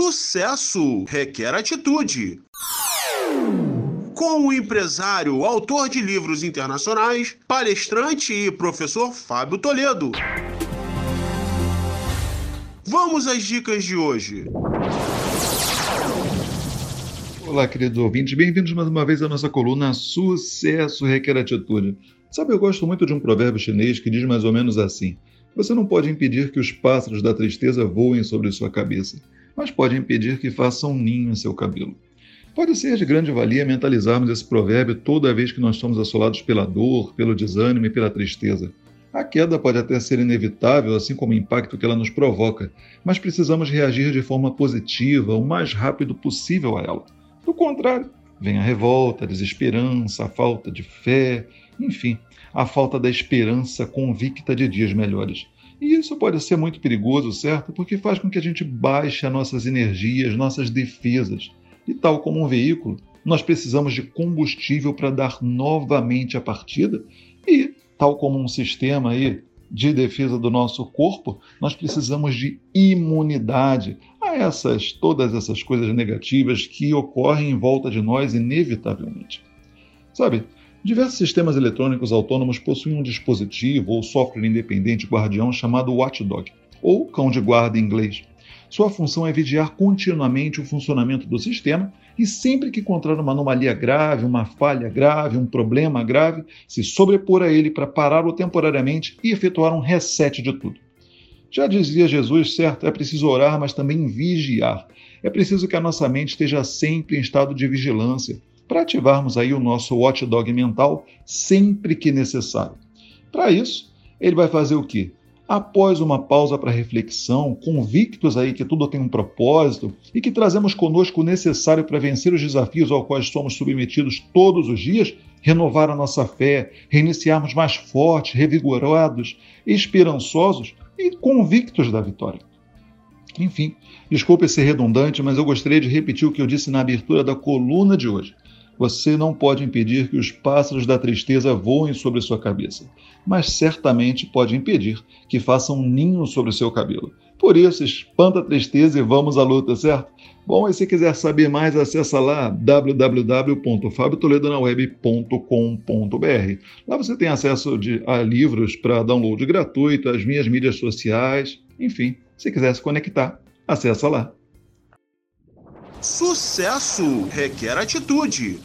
Sucesso requer atitude. Com o empresário, autor de livros internacionais, palestrante e professor Fábio Toledo. Vamos às dicas de hoje. Olá, queridos ouvintes, bem-vindos mais uma vez à nossa coluna Sucesso Requer Atitude. Sabe, eu gosto muito de um provérbio chinês que diz mais ou menos assim: Você não pode impedir que os pássaros da tristeza voem sobre sua cabeça, mas pode impedir que façam um ninho em seu cabelo. Pode ser de grande valia mentalizarmos esse provérbio toda vez que nós somos assolados pela dor, pelo desânimo e pela tristeza. A queda pode até ser inevitável, assim como o impacto que ela nos provoca, mas precisamos reagir de forma positiva o mais rápido possível a ela. Do contrário, vem a revolta, a desesperança, a falta de fé, enfim, a falta da esperança convicta de dias melhores. E isso pode ser muito perigoso, certo? Porque faz com que a gente baixe as nossas energias, nossas defesas. E tal como um veículo, nós precisamos de combustível para dar novamente a partida. E, tal como um sistema aí de defesa do nosso corpo, nós precisamos de imunidade a essas todas essas coisas negativas que ocorrem em volta de nós inevitavelmente. Sabe, Diversos sistemas eletrônicos autônomos possuem um dispositivo ou software independente guardião chamado Watchdog, ou cão de guarda em inglês. Sua função é vigiar continuamente o funcionamento do sistema e, sempre que encontrar uma anomalia grave, uma falha grave, um problema grave, se sobrepor a ele para pará-lo temporariamente e efetuar um reset de tudo. Já dizia Jesus, certo, é preciso orar, mas também vigiar. É preciso que a nossa mente esteja sempre em estado de vigilância, para ativarmos aí o nosso watchdog mental sempre que necessário. Para isso, ele vai fazer o quê? Após uma pausa para reflexão, convictos aí que tudo tem um propósito e que trazemos conosco o necessário para vencer os desafios aos quais somos submetidos todos os dias, renovar a nossa fé, reiniciarmos mais fortes, revigorados, esperançosos e convictos da vitória. Enfim, desculpe ser redundante, mas eu gostaria de repetir o que eu disse na abertura da coluna de hoje. Você não pode impedir que os pássaros da tristeza voem sobre sua cabeça, mas certamente pode impedir que façam um ninho sobre seu cabelo. Por isso, espanta a tristeza e vamos à luta, certo? Bom, e se quiser saber mais, acessa lá www.fabiotoledonaweb.com.br. Lá você tem acesso de, a livros para download gratuito, as minhas mídias sociais, enfim, se quiser se conectar, acessa lá. Sucesso requer atitude.